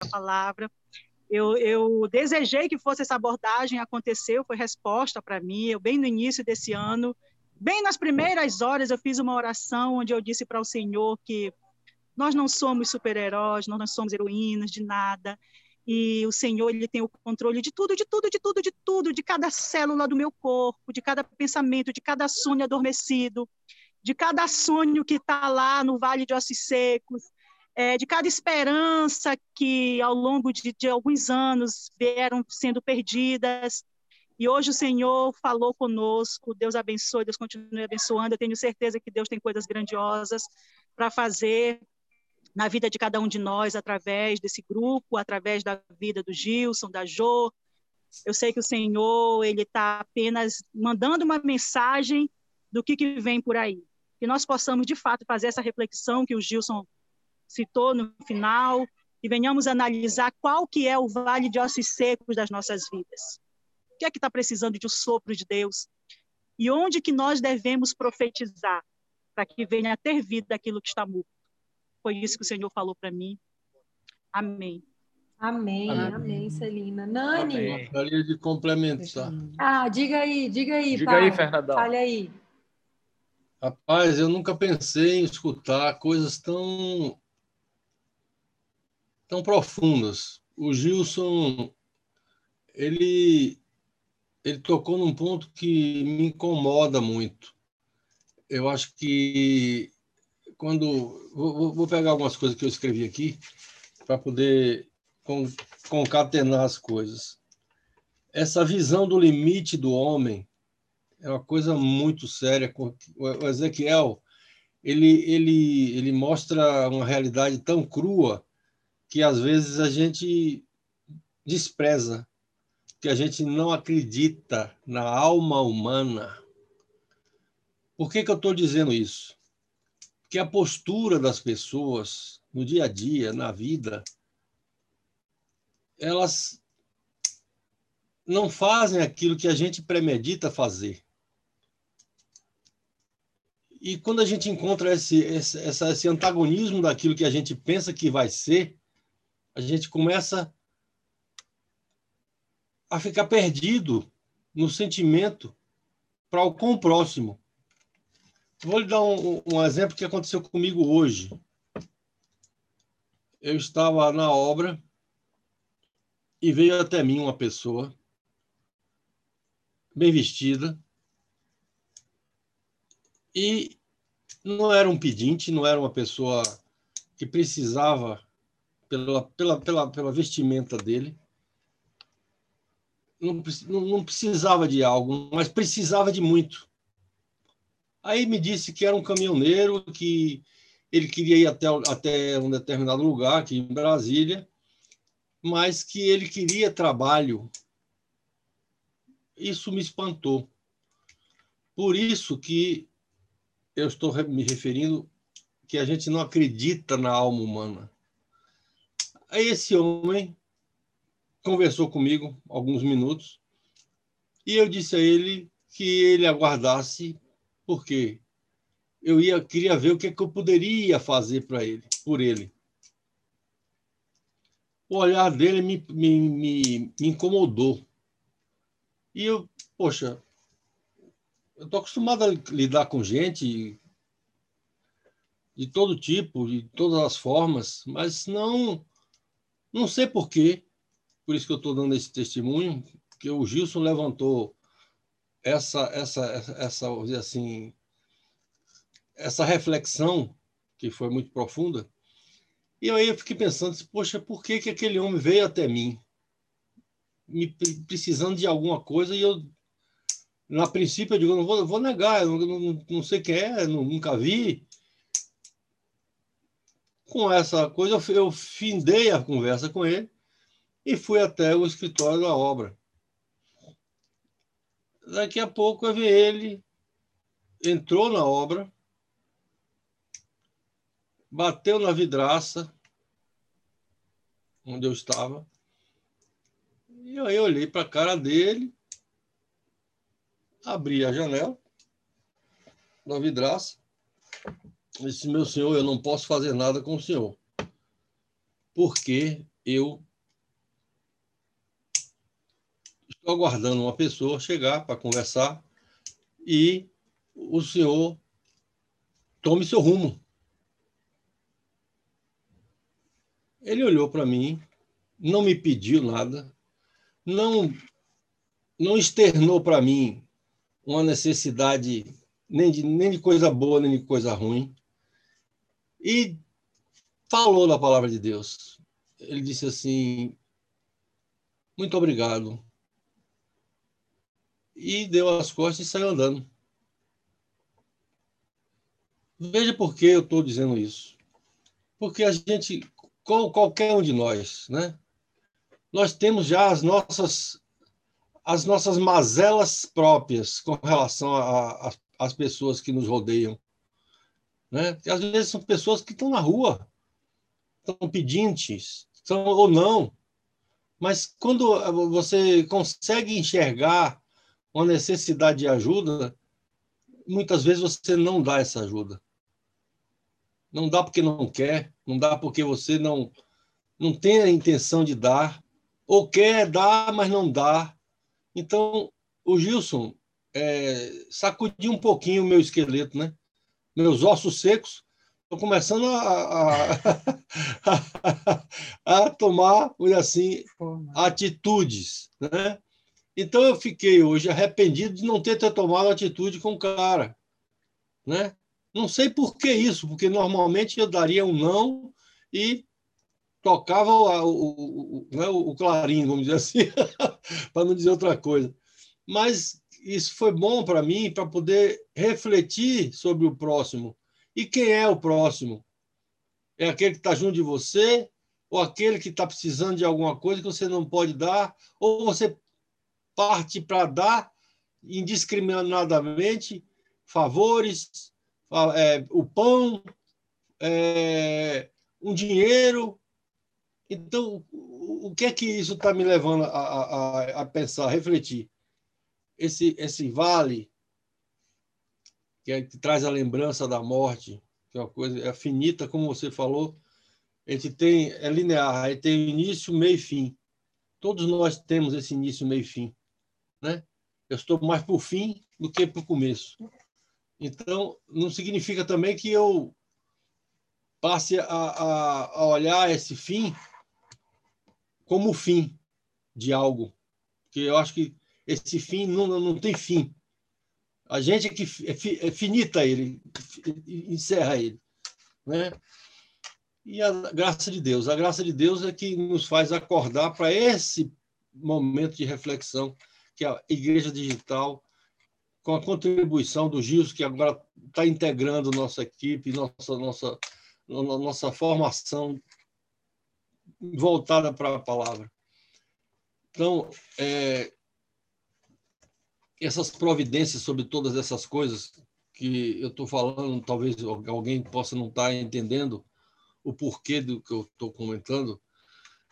a palavra. Eu, eu, desejei que fosse essa abordagem, aconteceu, foi resposta para mim. Eu, bem no início desse ano, bem nas primeiras horas, eu fiz uma oração onde eu disse para o Senhor que nós não somos super-heróis, nós não somos heroínas de nada. E o Senhor, ele tem o controle de tudo, de tudo, de tudo, de tudo, de cada célula do meu corpo, de cada pensamento, de cada sonho adormecido, de cada sonho que está lá no vale de ossos secos, é, de cada esperança que ao longo de, de alguns anos vieram sendo perdidas. E hoje o Senhor falou conosco, Deus abençoe, Deus continue abençoando. Eu tenho certeza que Deus tem coisas grandiosas para fazer na vida de cada um de nós através desse grupo, através da vida do Gilson, da Jo. Eu sei que o Senhor ele está apenas mandando uma mensagem do que, que vem por aí. Que nós possamos, de fato, fazer essa reflexão que o Gilson citou no final e venhamos analisar qual que é o vale de ossos secos das nossas vidas. O que é que está precisando de um sopro de Deus? E onde que nós devemos profetizar para que venha a ter vida aquilo que está morto? Foi isso que o Senhor falou para mim. Amém. Amém, amém, amém Celina. Nani. Amém. Gostaria de complementar. Ah, diga aí, diga aí, Diga pai. aí, Fernandão. Fale aí. Rapaz, eu nunca pensei em escutar coisas tão tão profundas. O Gilson, ele ele tocou num ponto que me incomoda muito. Eu acho que quando vou, vou pegar algumas coisas que eu escrevi aqui para poder concatenar as coisas. Essa visão do limite do homem é uma coisa muito séria. O Ezequiel ele, ele, ele mostra uma realidade tão crua que às vezes a gente despreza, que a gente não acredita na alma humana. Por que, que eu estou dizendo isso? que a postura das pessoas no dia a dia, na vida, elas não fazem aquilo que a gente premedita fazer. E quando a gente encontra esse, esse, esse antagonismo daquilo que a gente pensa que vai ser, a gente começa a ficar perdido no sentimento para o com o próximo. Vou lhe dar um, um exemplo que aconteceu comigo hoje. Eu estava na obra e veio até mim uma pessoa bem vestida e não era um pedinte, não era uma pessoa que precisava pela, pela, pela, pela vestimenta dele, não, não precisava de algo, mas precisava de muito. Aí me disse que era um caminhoneiro, que ele queria ir até, até um determinado lugar aqui em Brasília, mas que ele queria trabalho. Isso me espantou. Por isso que eu estou me referindo que a gente não acredita na alma humana. Aí esse homem conversou comigo alguns minutos e eu disse a ele que ele aguardasse porque eu ia queria ver o que, é que eu poderia fazer para ele, por ele. O olhar dele me, me, me, me incomodou. E eu, poxa, eu estou acostumado a lidar com gente de todo tipo, de todas as formas, mas não não sei porquê, por isso que eu estou dando esse testemunho, que o Gilson levantou essa essa essa assim essa reflexão que foi muito profunda e aí eu fiquei pensando poxa por que que aquele homem veio até mim? Me precisando de alguma coisa e eu na princípio eu digo não vou, vou negar eu não, não, não sei quem é nunca vi com essa coisa eu, findei a conversa com ele e fui até o escritório da obra. Daqui a pouco eu vi ele, entrou na obra, bateu na vidraça onde eu estava, e aí eu olhei para a cara dele, abri a janela da vidraça, disse, meu senhor, eu não posso fazer nada com o senhor, porque eu estou aguardando uma pessoa chegar para conversar e o senhor tome seu rumo. Ele olhou para mim, não me pediu nada, não não externou para mim uma necessidade nem de, nem de coisa boa, nem de coisa ruim. E falou da palavra de Deus. Ele disse assim: Muito obrigado. E deu as costas e saiu andando. Veja por que eu estou dizendo isso. Porque a gente, qualquer um de nós, né? Nós temos já as nossas as nossas mazelas próprias com relação às pessoas que nos rodeiam. Né? E às vezes são pessoas que estão na rua, estão pedintes, são, ou não. Mas quando você consegue enxergar uma necessidade de ajuda, muitas vezes você não dá essa ajuda. Não dá porque não quer, não dá porque você não, não tem a intenção de dar, ou quer dar, mas não dá, então, o Gilson é, sacudiu um pouquinho o meu esqueleto, né? Meus ossos secos estão começando a, a, a, tomar, assim, atitudes, né? Então eu fiquei hoje arrependido de não ter, ter tomado atitude com o cara, né? Não sei por que isso, porque normalmente eu daria um não e tocava o, o, o, é o clarim, vamos dizer assim, para não dizer outra coisa. Mas isso foi bom para mim, para poder refletir sobre o próximo. E quem é o próximo? É aquele que está junto de você, ou aquele que está precisando de alguma coisa que você não pode dar, ou você parte para dar indiscriminadamente favores, é, o pão, é, um dinheiro, então, o que é que isso está me levando a, a, a, pensar, a refletir? Esse, esse vale, que, é, que traz a lembrança da morte, que é uma coisa é finita, como você falou, a gente tem, é linear, aí tem início, meio e fim. Todos nós temos esse início, meio e fim. Né? Eu estou mais para o fim do que para o começo. Então, não significa também que eu passe a, a, a olhar esse fim como fim de algo. Que eu acho que esse fim não, não tem fim. A gente é que é, é finita ele, encerra ele, né? E a graça de Deus, a graça de Deus é que nos faz acordar para esse momento de reflexão que a Igreja Digital, com a contribuição do Gilson, que agora está integrando nossa equipe, nossa nossa nossa formação voltada para a palavra. Então, é, essas providências sobre todas essas coisas que eu estou falando, talvez alguém possa não estar tá entendendo o porquê do que eu estou comentando,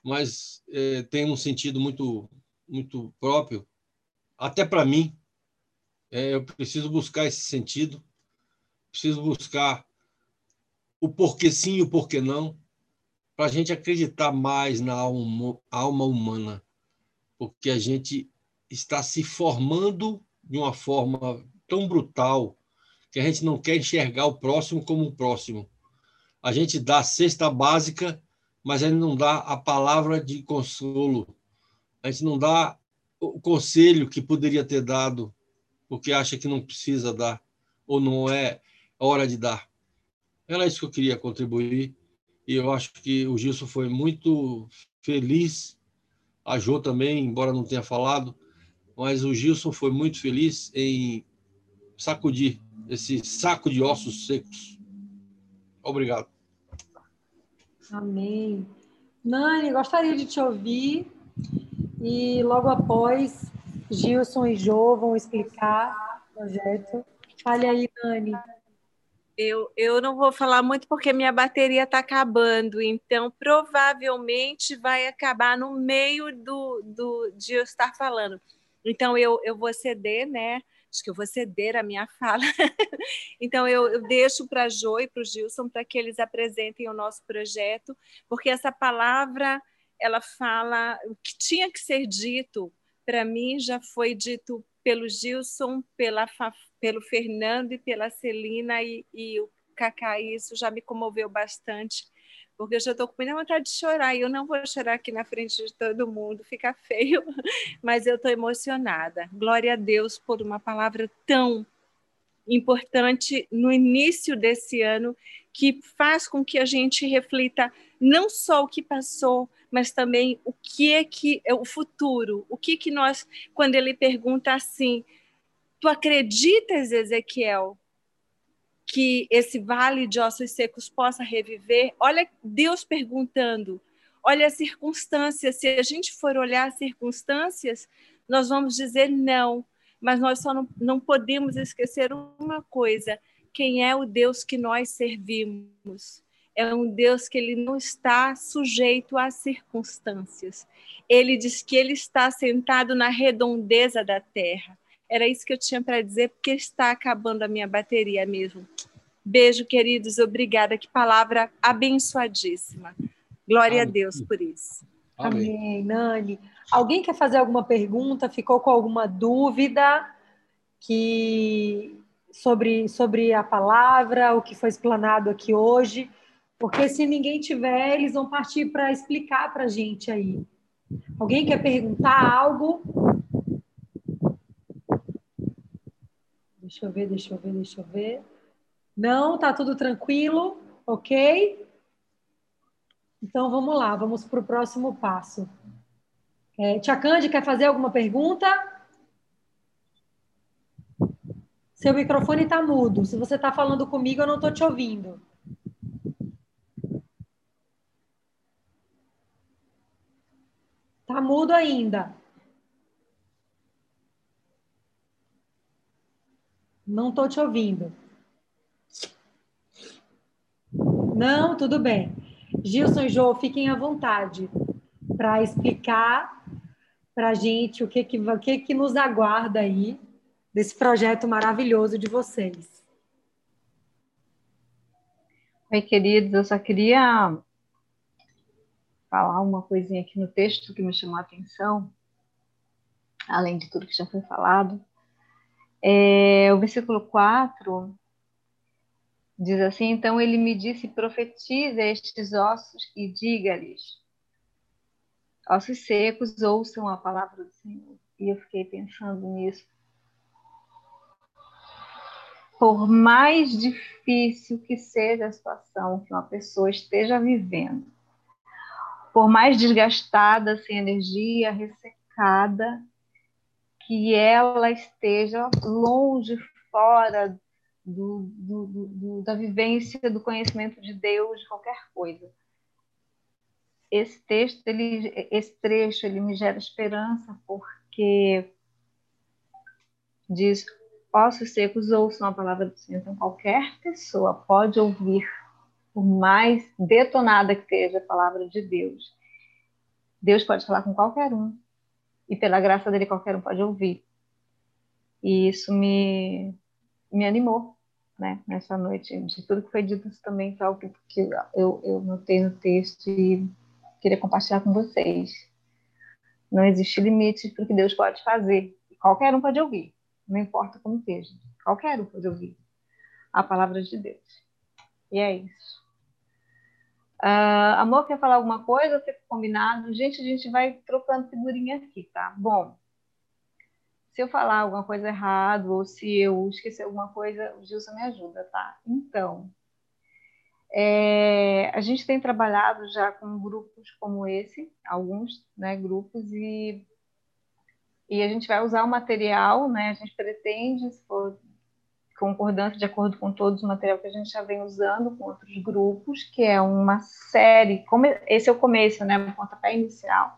mas é, tem um sentido muito, muito próprio, até para mim. É, eu preciso buscar esse sentido, preciso buscar o porquê sim e o porquê não, para a gente acreditar mais na alma, alma humana, porque a gente está se formando de uma forma tão brutal que a gente não quer enxergar o próximo como o próximo. A gente dá a cesta básica, mas a gente não dá a palavra de consolo. A gente não dá o conselho que poderia ter dado, porque acha que não precisa dar, ou não é hora de dar. Era isso que eu queria contribuir. E eu acho que o Gilson foi muito feliz, a Jo também, embora não tenha falado, mas o Gilson foi muito feliz em sacudir esse saco de ossos secos. Obrigado. Amém. Nani, gostaria de te ouvir e logo após Gilson e Jo vão explicar o projeto. Fale aí, Nani. Eu, eu não vou falar muito porque minha bateria está acabando, então provavelmente vai acabar no meio do, do, de eu estar falando. Então eu, eu vou ceder, né? Acho que eu vou ceder a minha fala. então eu, eu deixo para a Jo e para o Gilson para que eles apresentem o nosso projeto, porque essa palavra ela fala o que tinha que ser dito. Para mim, já foi dito pelo Gilson, pela, pelo Fernando e pela Celina e, e o Cacá. Isso já me comoveu bastante porque eu já estou com muita vontade de chorar e eu não vou chorar aqui na frente de todo mundo, fica feio, mas eu estou emocionada. Glória a Deus por uma palavra tão importante no início desse ano que faz com que a gente reflita não só o que passou, mas também o que é que é o futuro, o que que nós quando ele pergunta assim, tu acreditas Ezequiel que esse vale de ossos secos possa reviver? Olha Deus perguntando. Olha as circunstâncias, se a gente for olhar as circunstâncias, nós vamos dizer não, mas nós só não, não podemos esquecer uma coisa: quem é o Deus que nós servimos? É um Deus que ele não está sujeito às circunstâncias. Ele diz que ele está sentado na redondeza da terra. Era isso que eu tinha para dizer, porque está acabando a minha bateria mesmo. Beijo, queridos. Obrigada. Que palavra abençoadíssima. Glória Amém. a Deus por isso. Amém. Amém, Nani. Alguém quer fazer alguma pergunta? Ficou com alguma dúvida que sobre, sobre a palavra, o que foi explanado aqui hoje? Porque se ninguém tiver, eles vão partir para explicar para a gente aí. Alguém quer perguntar algo? Deixa eu ver, deixa eu ver, deixa eu ver. Não, tá tudo tranquilo, ok? Então vamos lá, vamos para o próximo passo. É, Tia Cande, quer fazer alguma pergunta? Seu microfone está mudo. Se você está falando comigo, eu não estou te ouvindo. Está mudo ainda. Não estou te ouvindo. Não, tudo bem. Gilson e Jô, fiquem à vontade para explicar para a gente o que, que, o que, que nos aguarda aí desse projeto maravilhoso de vocês. Oi, queridos, eu só queria falar uma coisinha aqui no texto que me chamou a atenção, além de tudo que já foi falado. É, o versículo 4 diz assim: Então ele me disse: profetize estes ossos e diga-lhes: ossos secos, ouçam a palavra do Senhor. E eu fiquei pensando nisso. Por mais difícil que seja a situação que uma pessoa esteja vivendo, por mais desgastada, sem energia, ressecada, que ela esteja longe, fora do, do, do, da vivência, do conhecimento de Deus, de qualquer coisa esse texto, ele, esse trecho, ele me gera esperança porque diz ossos secos ouçam a palavra do Senhor. Então, qualquer pessoa pode ouvir, por mais detonada que seja a palavra de Deus. Deus pode falar com qualquer um. E pela graça dele, qualquer um pode ouvir. E isso me, me animou, né, nessa noite. De tudo que foi dito, também foi algo que, que eu, eu notei no texto e queria compartilhar com vocês. Não existe limite para o que Deus pode fazer. Qualquer um pode ouvir, não importa como esteja. Qualquer um pode ouvir a palavra de Deus. E é isso. Uh, amor, quer falar alguma coisa? Fica combinado? Gente, a gente vai trocando figurinha aqui, tá? Bom, se eu falar alguma coisa errada ou se eu esquecer alguma coisa, o Gilson me ajuda, tá? Então, é, a gente tem trabalhado já com grupos como esse, alguns né, grupos, e, e a gente vai usar o material, né, a gente pretende, se for concordância, de acordo com todos o material que a gente já vem usando com outros grupos, que é uma série, esse é o começo, né, um pontapé inicial,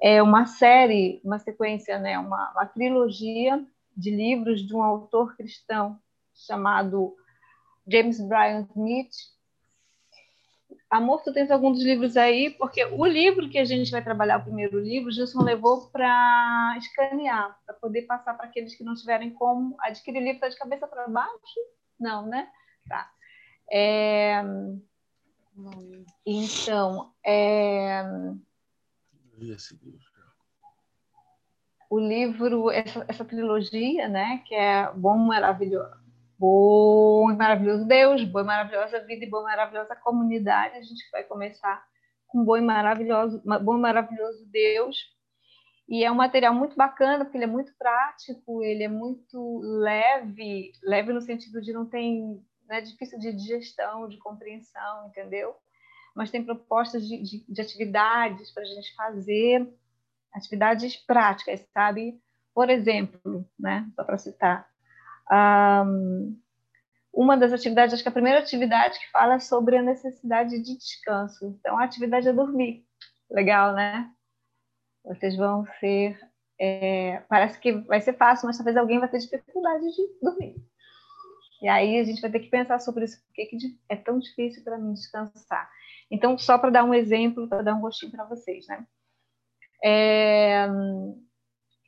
é uma série, uma sequência, né, uma, uma trilogia de livros de um autor cristão chamado James Bryan Smith, Amor, tu tens alguns dos livros aí? Porque o livro que a gente vai trabalhar, o primeiro livro, o Gilson levou para escanear, para poder passar para aqueles que não tiverem como adquirir o livro. Está de cabeça para baixo? Não, né? Tá. É... Então, é... esse livro. O livro, essa, essa trilogia, né, que é Bom Maravilhoso, Bom e Maravilhoso Deus, Boa e Maravilhosa Vida e Boa e Maravilhosa Comunidade. A gente vai começar com Bom e Maravilhoso, Bom e Maravilhoso Deus. E é um material muito bacana, porque ele é muito prático, ele é muito leve, leve no sentido de não tem, não é difícil de digestão, de compreensão, entendeu? Mas tem propostas de, de, de atividades para a gente fazer, atividades práticas, sabe? Por exemplo, né, só para citar, um, uma das atividades, acho que a primeira atividade que fala é sobre a necessidade de descanso. Então, a atividade é dormir. Legal, né? Vocês vão ser. É, parece que vai ser fácil, mas talvez alguém vai ter dificuldade de dormir. E aí a gente vai ter que pensar sobre isso. Por que, é tão difícil para mim descansar? Então, só para dar um exemplo, para dar um gostinho para vocês, né? É,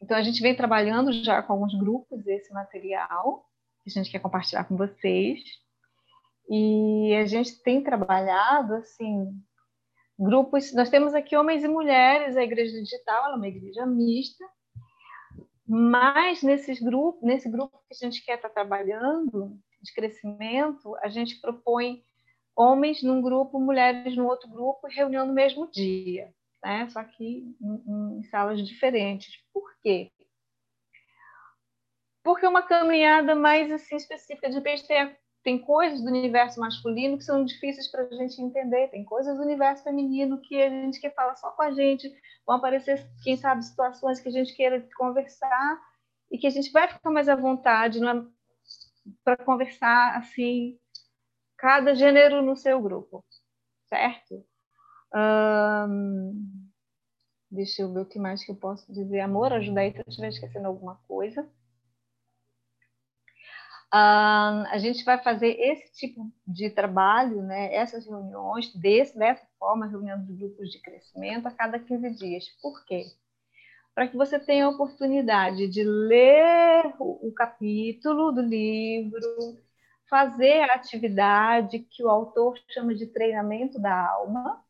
então, a gente vem trabalhando já com alguns grupos esse material, que a gente quer compartilhar com vocês. E a gente tem trabalhado, assim, grupos. Nós temos aqui homens e mulheres, a igreja digital é uma igreja mista, mas nesses grupos, nesse grupo que a gente quer estar trabalhando, de crescimento, a gente propõe homens num grupo, mulheres no outro grupo, reunião no mesmo dia né? só que em, em salas diferentes. Por quê? Porque é uma caminhada mais assim específica. De repente tem, tem coisas do universo masculino que são difíceis para a gente entender, tem coisas do universo feminino que a gente quer falar só com a gente, vão aparecer, quem sabe, situações que a gente queira conversar e que a gente vai ficar mais à vontade é? para conversar assim, cada gênero no seu grupo, certo? Deixa eu ver o que mais que eu posso dizer. Amor, ajuda aí se eu estiver esquecendo alguma coisa. a gente vai fazer esse tipo de trabalho, né, essas reuniões, desse, dessa forma, reunião de grupos de crescimento a cada 15 dias. Por quê? Para que você tenha a oportunidade de ler o, o capítulo do livro, fazer a atividade que o autor chama de treinamento da alma,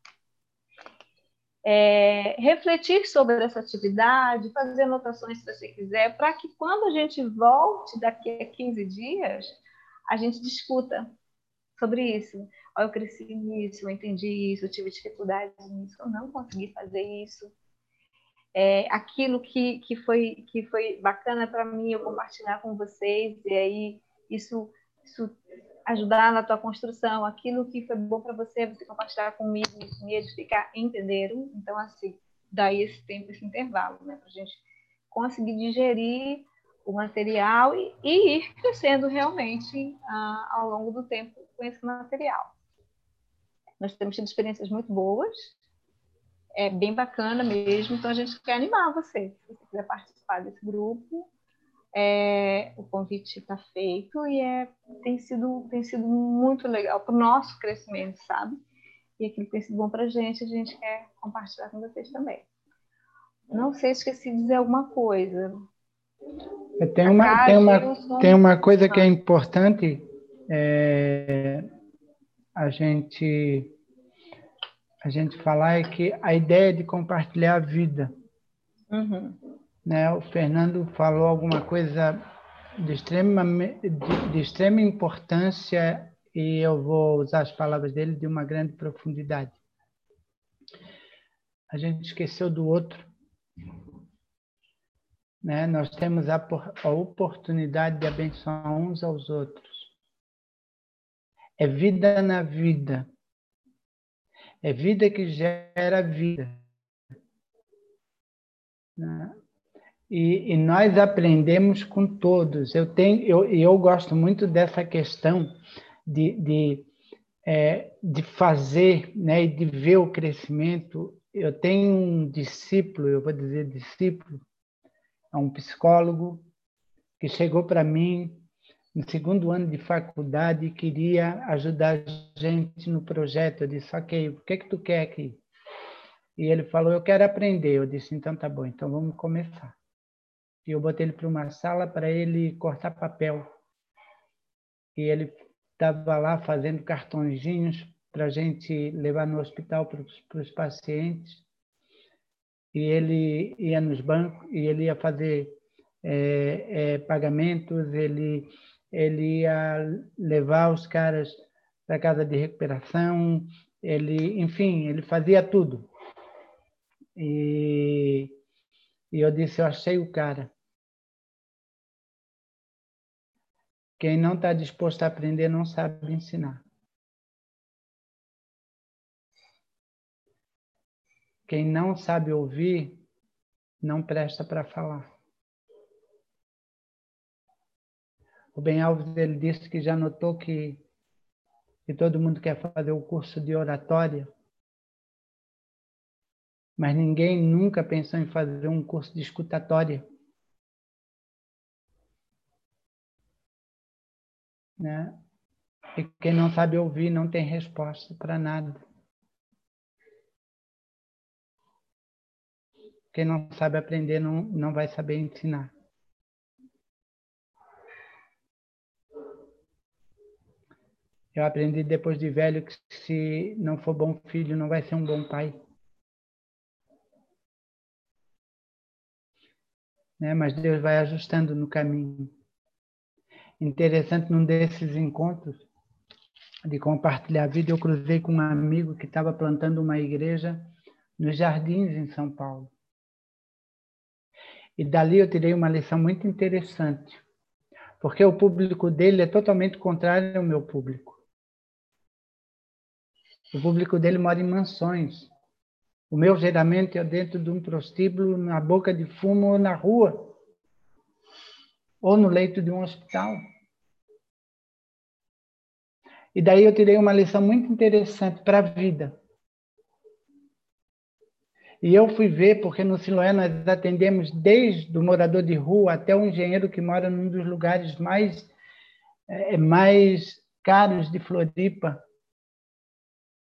é, refletir sobre essa atividade, fazer anotações se você quiser, para que quando a gente volte daqui a 15 dias, a gente discuta sobre isso. Oh, eu cresci nisso, eu entendi isso, eu tive dificuldade nisso, eu não consegui fazer isso. É, aquilo que, que, foi, que foi bacana para mim, eu compartilhar com vocês, e aí isso, isso ajudar na tua construção, aquilo que foi bom para você, você compartilhar comigo, me edificar, entenderam? Então, assim, daí esse tempo, esse intervalo, né, para a gente conseguir digerir o material e, e ir crescendo realmente ah, ao longo do tempo com esse material. Nós temos tido experiências muito boas, é bem bacana mesmo, então a gente quer animar você, se você quiser participar desse grupo, é, o convite está feito e é, tem, sido, tem sido muito legal para o nosso crescimento, sabe? E aquilo tem sido bom para a gente, a gente quer compartilhar com vocês também. Não sei se esqueci de dizer alguma coisa. Tem uma, tem uma, tem uma coisa que é importante é, a gente a gente falar é que a ideia de compartilhar a vida. Uhum né, o Fernando falou alguma coisa de extrema, de, de extrema importância e eu vou usar as palavras dele de uma grande profundidade. A gente esqueceu do outro. Né? Nós temos a, a oportunidade de abençoar uns aos outros. É vida na vida. É vida que gera vida. Né? E, e, nós aprendemos com todos. Eu tenho, eu, eu gosto muito dessa questão de, de, é, de fazer, né, e de ver o crescimento. Eu tenho um discípulo, eu vou dizer discípulo, é um psicólogo que chegou para mim no segundo ano de faculdade e queria ajudar a gente no projeto. Eu disse, ok, o que é que tu quer aqui? E ele falou, eu quero aprender. Eu disse, então tá bom, então vamos começar e eu botei ele para uma sala para ele cortar papel. E ele estava lá fazendo cartõezinhos para a gente levar no hospital para os pacientes. e ele ia nos bancos e ele ia fazer é, é, pagamentos, ele, ele ia levar os caras para casa de recuperação, ele, enfim, ele fazia tudo. E, e eu disse, eu achei o cara. Quem não está disposto a aprender não sabe ensinar. Quem não sabe ouvir, não presta para falar. O Ben Alves ele disse que já notou que, que todo mundo quer fazer o curso de oratória, mas ninguém nunca pensou em fazer um curso de escutatória. Né? E quem não sabe ouvir não tem resposta para nada. Quem não sabe aprender não, não vai saber ensinar. Eu aprendi depois de velho que se não for bom filho, não vai ser um bom pai. Né? Mas Deus vai ajustando no caminho. Interessante, num desses encontros de compartilhar a vida, eu cruzei com um amigo que estava plantando uma igreja nos jardins em São Paulo. E dali eu tirei uma lição muito interessante, porque o público dele é totalmente contrário ao meu público. O público dele mora em mansões. O meu geralmente é dentro de um prostíbulo, na boca de fumo ou na rua, ou no leito de um hospital. E daí eu tirei uma lição muito interessante para a vida. E eu fui ver, porque no Siloé nós atendemos desde o morador de rua até o engenheiro que mora num dos lugares mais, é, mais caros de Floripa,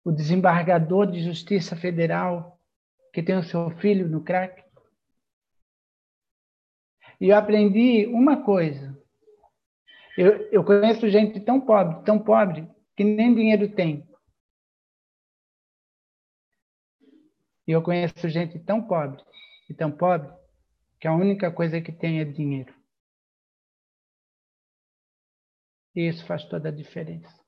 o desembargador de Justiça Federal, que tem o seu filho no crack. E eu aprendi uma coisa. Eu, eu conheço gente tão pobre, tão pobre, que nem dinheiro tem. E eu conheço gente tão pobre e tão pobre que a única coisa que tem é dinheiro. E isso faz toda a diferença.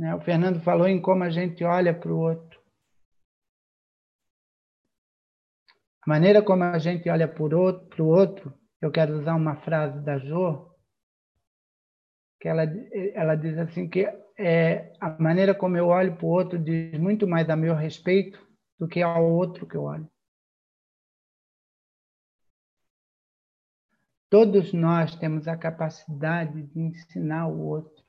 Né? O Fernando falou em como a gente olha para o outro. A maneira como a gente olha para o outro, eu quero usar uma frase da Jo, que ela, ela diz assim que é, a maneira como eu olho para o outro diz muito mais a meu respeito do que ao outro que eu olho. Todos nós temos a capacidade de ensinar o outro.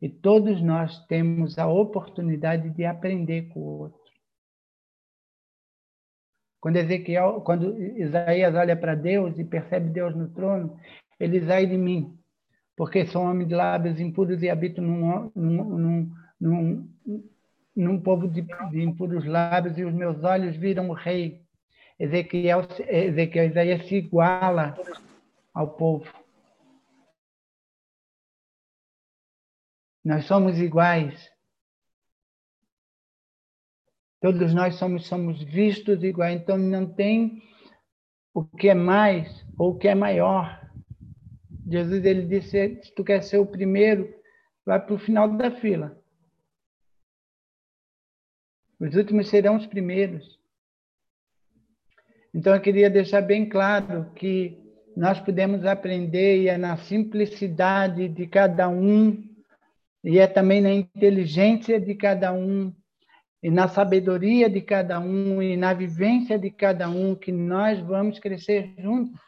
E todos nós temos a oportunidade de aprender com o outro. Quando Ezequiel, quando Isaías olha para Deus e percebe Deus no trono, ele diz: ai de mim, porque sou homem de lábios impuros e habito num, num, num, num, num povo de, de, impuros lábios e os meus olhos viram o rei. Ezequiel, Ezequiel Isaías se iguala ao povo. Nós somos iguais. Todos nós somos, somos vistos iguais. Então não tem o que é mais ou o que é maior. Jesus ele disse: se tu quer ser o primeiro, vai para o final da fila. Os últimos serão os primeiros. Então eu queria deixar bem claro que nós podemos aprender e é na simplicidade de cada um e é também na inteligência de cada um e na sabedoria de cada um e na vivência de cada um que nós vamos crescer juntos.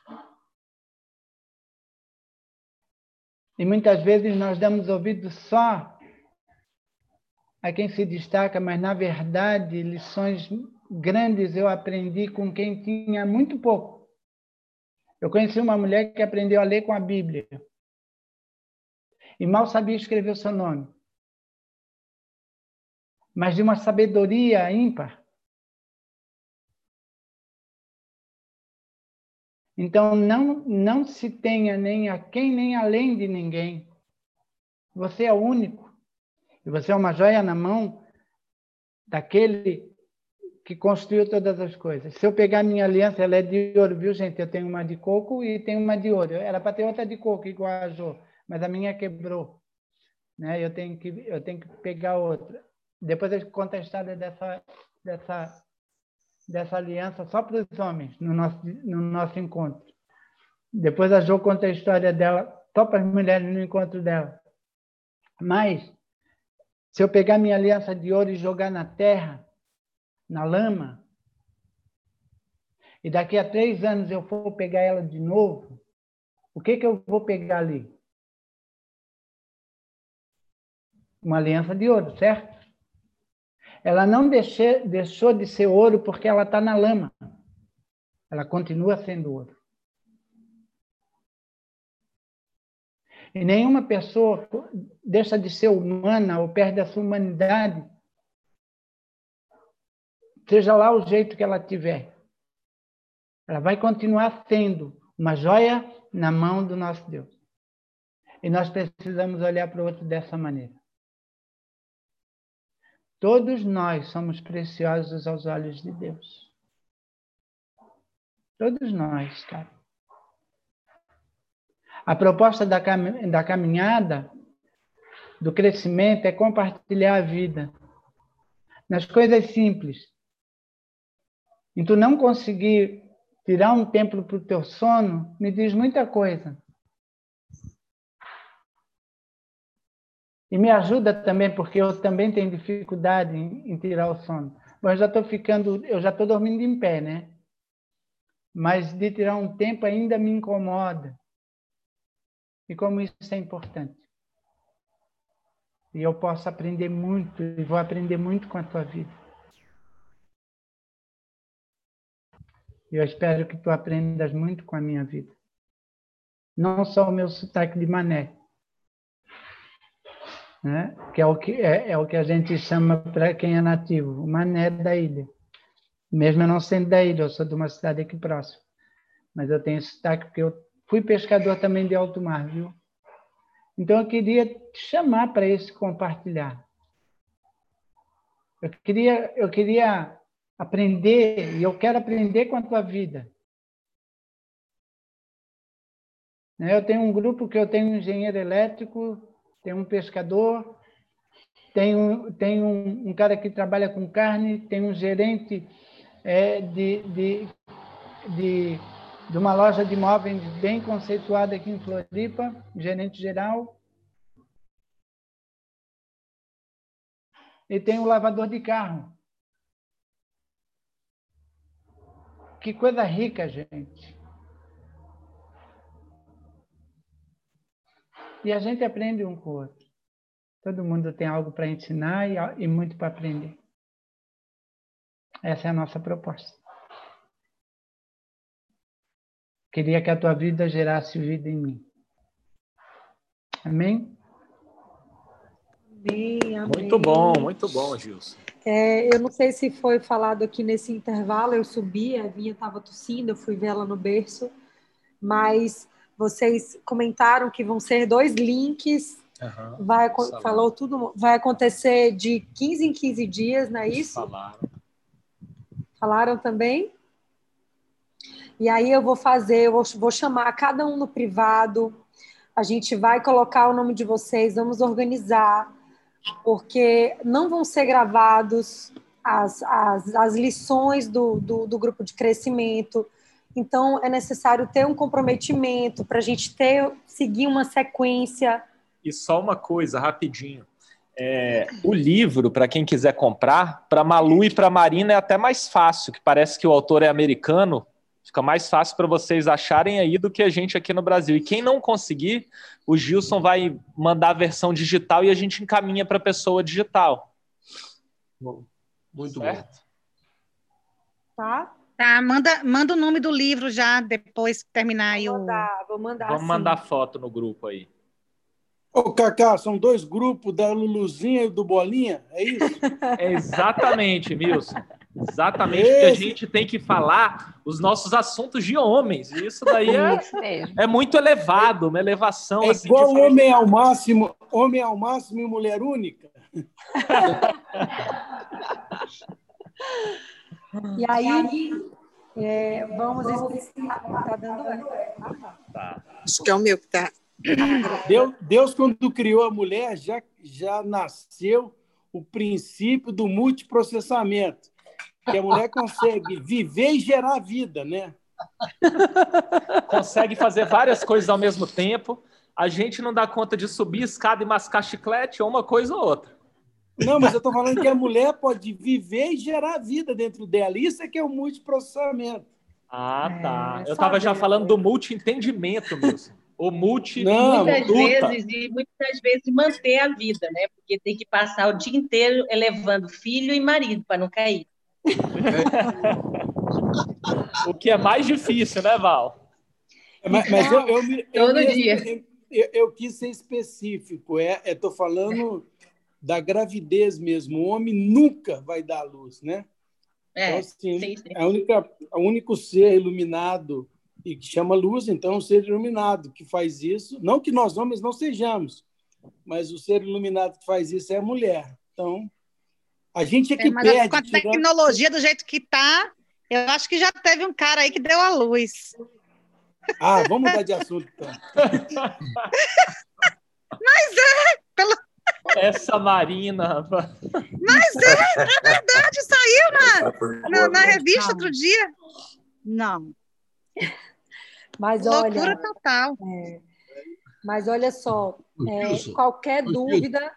E muitas vezes nós damos ouvido só a quem se destaca, mas na verdade, lições grandes eu aprendi com quem tinha muito pouco. Eu conheci uma mulher que aprendeu a ler com a Bíblia e mal sabia escrever o seu nome, mas de uma sabedoria ímpar. Então, não, não se tenha nem a quem, nem além de ninguém. Você é único. E você é uma joia na mão daquele que construiu todas as coisas. Se eu pegar minha aliança, ela é de ouro, viu, gente? Eu tenho uma de coco e tenho uma de ouro. Era para ter outra de coco, igual a Jo, mas a minha quebrou. Né? Eu, tenho que, eu tenho que pegar outra. Depois eu conto a história dessa, dessa, dessa aliança só para os homens, no nosso, no nosso encontro. Depois a Jo conta a história dela só para as mulheres no encontro dela. Mas, se eu pegar minha aliança de ouro e jogar na terra, na lama, e daqui a três anos eu for pegar ela de novo, o que, que eu vou pegar ali? Uma aliança de ouro, certo? Ela não deixou, deixou de ser ouro porque ela está na lama. Ela continua sendo ouro. E nenhuma pessoa deixa de ser humana ou perde a sua humanidade, seja lá o jeito que ela tiver. Ela vai continuar sendo uma joia na mão do nosso Deus. E nós precisamos olhar para o outro dessa maneira. Todos nós somos preciosos aos olhos de Deus. Todos nós, cara. A proposta da, cam da caminhada, do crescimento, é compartilhar a vida. Nas coisas simples. E tu não conseguir tirar um tempo para o teu sono, me diz muita coisa. E me ajuda também, porque eu também tenho dificuldade em, em tirar o sono. Mas já estou ficando, eu já estou dormindo em pé, né? Mas de tirar um tempo ainda me incomoda e como isso é importante. E eu posso aprender muito, e vou aprender muito com a tua vida. E eu espero que tu aprendas muito com a minha vida. Não só o meu sotaque de mané, né? que é o que, é, é o que a gente chama para quem é nativo, mané da ilha. Mesmo eu não sendo da ilha, eu sou de uma cidade aqui próxima. Mas eu tenho sotaque porque eu Fui pescador também de alto mar, viu? Então eu queria te chamar para esse compartilhar. Eu queria, eu queria aprender, e eu quero aprender com a tua vida. Eu tenho um grupo que eu tenho um engenheiro elétrico, tenho um pescador, tenho, tenho um, um cara que trabalha com carne, tenho um gerente é, de, de, de de uma loja de imóveis bem conceituada aqui em Floripa, gerente geral. E tem o lavador de carro. Que coisa rica, gente. E a gente aprende um com o outro. Todo mundo tem algo para ensinar e, e muito para aprender. Essa é a nossa proposta. Queria que a tua vida gerasse vida em mim. Amém? Amém, amém. Muito bom, muito bom, Gilson. É, eu não sei se foi falado aqui nesse intervalo, eu subi, a Vinha estava tossindo, eu fui ver ela no berço, mas vocês comentaram que vão ser dois links, uhum, vai, falou tudo, vai acontecer de 15 em 15 dias, não é isso? Falaram. Falaram também? E aí eu vou fazer, eu vou, vou chamar cada um no privado, a gente vai colocar o nome de vocês, vamos organizar, porque não vão ser gravados as, as, as lições do, do, do grupo de crescimento. Então, é necessário ter um comprometimento para a gente ter, seguir uma sequência. E só uma coisa, rapidinho. É, o livro, para quem quiser comprar, para Malu e para Marina é até mais fácil, que parece que o autor é americano, Fica mais fácil para vocês acharem aí do que a gente aqui no Brasil. E quem não conseguir, o Gilson vai mandar a versão digital e a gente encaminha para a pessoa digital. Muito certo? bom. Tá? Tá, manda, manda o nome do livro já depois que terminar aí o. Mandar, vou mandar. Vamos sim. mandar foto no grupo aí. Ô, Cacá, são dois grupos da Luluzinha e do Bolinha, é isso? É exatamente, Milson. Exatamente, Esse... porque a gente tem que falar os nossos assuntos de homens. E isso daí é, é muito elevado, uma elevação. É assim, igual homem ao máximo, homem ao máximo e mulher única. e aí, é, vamos explicar. Está dando tá. Acho que é o meu que está. Deus, Deus, quando criou a mulher, já, já nasceu o princípio do multiprocessamento, que a mulher consegue viver e gerar vida, né? Consegue fazer várias coisas ao mesmo tempo. A gente não dá conta de subir escada e mascar chiclete, ou uma coisa ou outra. Não, mas eu estou falando que a mulher pode viver e gerar vida dentro dela. Isso é que é o multiprocessamento. Ah, tá. É, eu estava já falando do multi-entendimento mesmo. O multi Não, muitas vezes e muitas vezes manter a vida, né? Porque tem que passar o dia inteiro elevando filho e marido para não cair. o que é mais difícil, né, Val? Mas, mas eu, eu, eu, Todo eu, dia. Eu, eu, quis ser específico. É, estou falando da gravidez mesmo. O homem nunca vai dar luz, né? É, então, assim, sim, sim. A única, o único ser iluminado e que chama luz, então, é um ser iluminado que faz isso. Não que nós homens não sejamos, mas o ser iluminado que faz isso é a mulher. Então, a gente é que é, mas perde. Com a tecnologia do jeito que está, eu acho que já teve um cara aí que deu a luz. Ah, vamos mudar de assunto, então. mas é, pelo... Essa Marina. Mas é, é verdade, saiu na, na, na revista outro dia. Não. Mas Loucura olha, total. É, mas olha só, é, qualquer dúvida.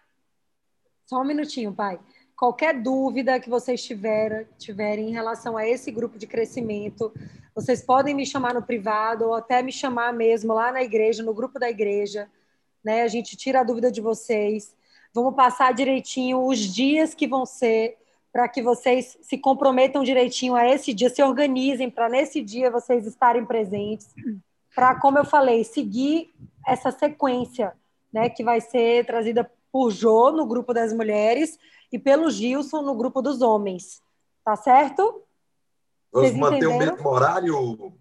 Só um minutinho, pai. Qualquer dúvida que vocês tiver, tiverem em relação a esse grupo de crescimento, vocês podem me chamar no privado ou até me chamar mesmo lá na igreja, no grupo da igreja. Né? A gente tira a dúvida de vocês. Vamos passar direitinho os dias que vão ser para que vocês se comprometam direitinho a esse dia, se organizem para nesse dia vocês estarem presentes, para, como eu falei, seguir essa sequência, né, que vai ser trazida por Jô no grupo das mulheres e pelo Gilson no grupo dos homens. Tá certo? Vamos manter entenderam? o mesmo horário?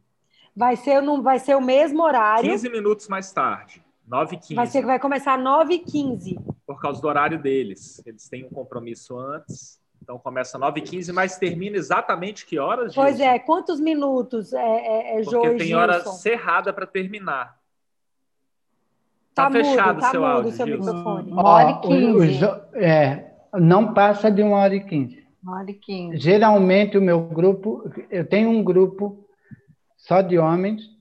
Vai ser, não, vai ser o mesmo horário. 15 minutos mais tarde. 9h15. Vai, ser, vai começar 9h15. Por causa do horário deles. Eles têm um compromisso antes. Então começa 9h15, mas termina exatamente que horas? Gilson? Pois é, quantos minutos é, é, é Porque tem hora cerrada para terminar. Tá, tá fechado tá seu mudo áudio, seu microfone. Uma hora e quinze. É, não passa de uma hora e quinze. Uma hora e quinze. Geralmente o meu grupo, eu tenho um grupo só de homens,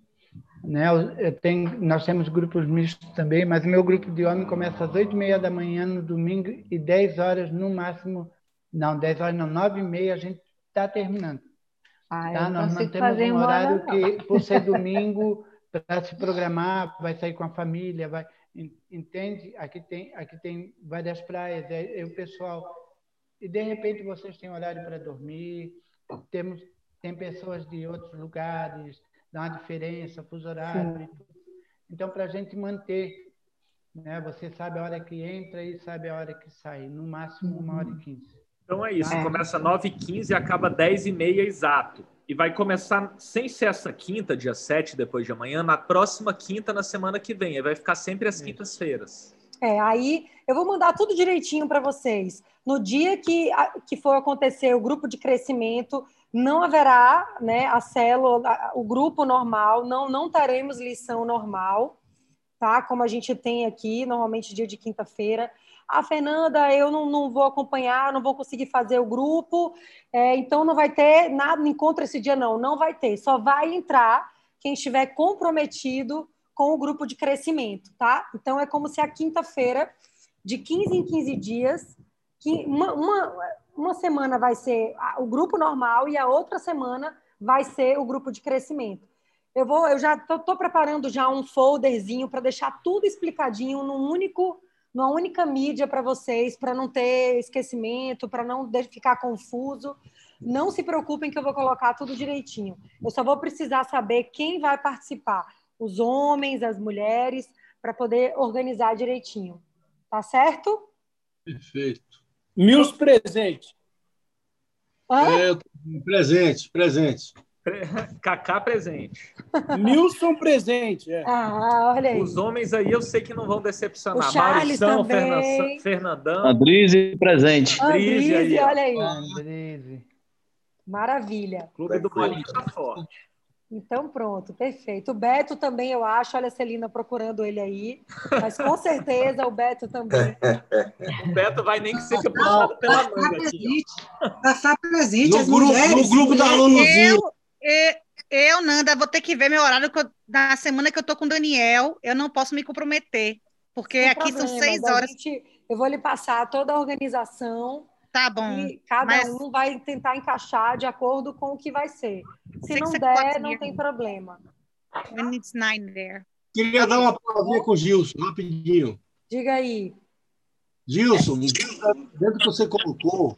né? Eu tenho, nós temos grupos mistos também, mas o meu grupo de homens começa às oito e meia da manhã no domingo e dez horas no máximo não, 10 horas não, 9 e meia a gente está terminando. Ah, tá? Nós mantemos um horário que, por ser domingo, para se programar, vai sair com a família, vai. Entende? Aqui tem, aqui tem várias praias, é, é o pessoal. E de repente vocês têm horário para dormir, temos, tem pessoas de outros lugares, dá uma diferença, fuso horário. Então, para a gente manter, né, você sabe a hora que entra e sabe a hora que sai, no máximo uma hora e quinze. Então é isso, é. começa 9h15 e acaba 10h30 exato. E vai começar, sem ser essa quinta, dia 7, depois de amanhã, na próxima quinta, na semana que vem. Aí vai ficar sempre às quintas-feiras. É, aí eu vou mandar tudo direitinho para vocês. No dia que, que for acontecer o grupo de crescimento, não haverá né, a célula, o grupo normal, não, não teremos lição normal, tá? Como a gente tem aqui, normalmente dia de quinta-feira. Ah, Fernanda, eu não, não vou acompanhar, não vou conseguir fazer o grupo, é, então não vai ter nada, encontro esse dia, não. Não vai ter, só vai entrar quem estiver comprometido com o grupo de crescimento, tá? Então é como se a quinta-feira, de 15 em 15 dias, uma, uma, uma semana vai ser o grupo normal e a outra semana vai ser o grupo de crescimento. Eu vou, eu já estou preparando já um folderzinho para deixar tudo explicadinho num único numa única mídia para vocês, para não ter esquecimento, para não ficar confuso. Não se preocupem que eu vou colocar tudo direitinho. Eu só vou precisar saber quem vai participar, os homens, as mulheres, para poder organizar direitinho. Tá certo? Perfeito. Mil presentes. É, presente, presente. Cacá presente. Nilson presente. É. Ah, olha aí. Os homens aí eu sei que não vão decepcionar. Maurição, também. Fernandão. Andrize presente. Andrize, aí, olha aí. Andrize. Maravilha. O clube do Bolinho está forte. Então, pronto, perfeito. O Beto também, eu acho. Olha a Celina procurando ele aí. Mas com certeza o Beto também. o Beto vai nem que seja puxado pela manga. Passar presente. No, grupo, mulheres, no grupo da alunozinho. Eu, eu, Nanda, vou ter que ver meu horário na semana que eu tô com o Daniel. Eu não posso me comprometer. Porque Sem aqui problema, são seis horas. Gente, eu vou lhe passar toda a organização Tá bom. E cada mas... um vai tentar encaixar de acordo com o que vai ser. Se não der, não tem problema. When it's nine there. Queria dar uma palavrinha com o Gilson, rapidinho. Diga aí. Gilson, dentro que você colocou,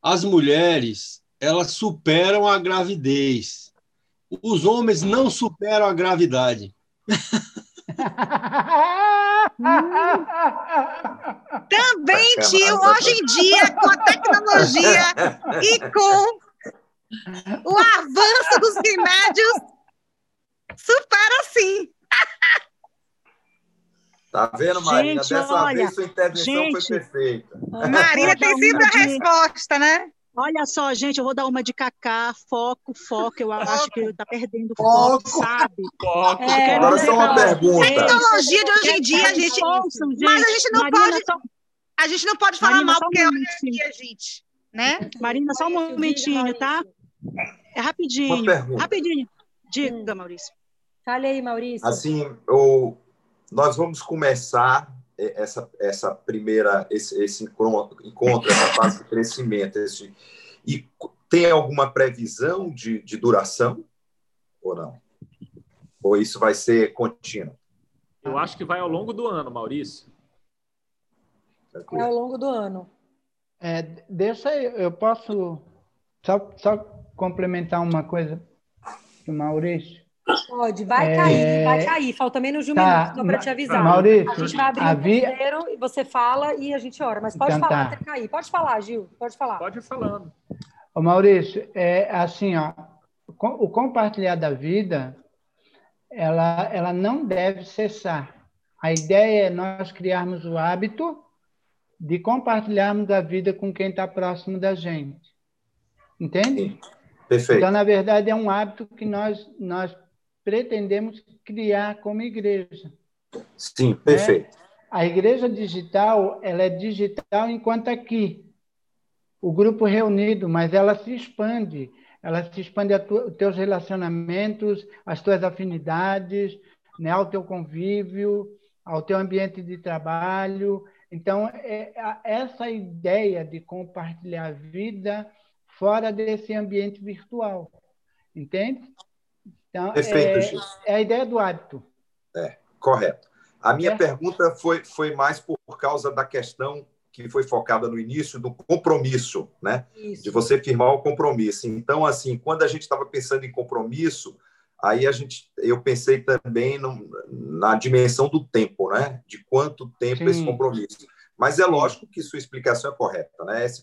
as mulheres, elas superam a gravidez. Os homens não superam a gravidade. Também, tio, hoje em dia, com a tecnologia e com o avanço dos remédios, supera sim. Tá vendo, Marina? Gente, Dessa olha, vez sua intervenção gente, foi perfeita. Marina tem sempre a resposta, né? Olha só, gente, eu vou dar uma de Cacá, foco, foco. Eu acho que está perdendo foco, foco, sabe? Foco. É, Agora só uma pergunta. Tecnologia de hoje em dia, a gente, ouçam, gente. mas a gente não Marina, pode, só... a gente não pode falar Marina, mal porque um olha aqui a gente, né? Marina, só um momentinho, tá? É rapidinho, rapidinho. Diga, Maurício. Fale aí, Maurício. Assim, o, nós vamos começar essa, essa primeira, esse, esse encontro, essa fase de crescimento, esse, e tem alguma previsão de, de duração ou não? Ou isso vai ser contínuo? Eu acho que vai ao longo do ano, Maurício. É ao longo do ano. É, deixa eu, eu posso só, só complementar uma coisa do Maurício. Pode, vai é... cair, vai cair. Falta menos de um tá. minuto só para te avisar. Maurício, a gente vai abrir o e você fala e a gente ora. Mas pode então, falar tá. até cair. Pode falar, Gil. Pode falar. Pode ir falando. Ô, Maurício, é assim, ó, o compartilhar da vida, ela, ela não deve cessar. A ideia é nós criarmos o hábito de compartilharmos a vida com quem está próximo da gente. Entende? Perfeito. Então, na verdade, é um hábito que nós, nós pretendemos criar como igreja. Sim, perfeito. Né? A igreja digital, ela é digital enquanto aqui, o grupo reunido, mas ela se expande. Ela se expande os teus relacionamentos, as tuas afinidades, né, ao teu convívio, ao teu ambiente de trabalho. Então, é, essa ideia de compartilhar a vida fora desse ambiente virtual, entende? Então, Perfeito, é, é a ideia do hábito. É, correto. A minha é. pergunta foi, foi mais por causa da questão que foi focada no início do compromisso, né? Isso. De você firmar o compromisso. Então, assim, quando a gente estava pensando em compromisso, aí a gente, eu pensei também no, na dimensão do tempo, né? De quanto tempo Sim. esse compromisso. Mas é lógico que sua explicação é correta, né? Esse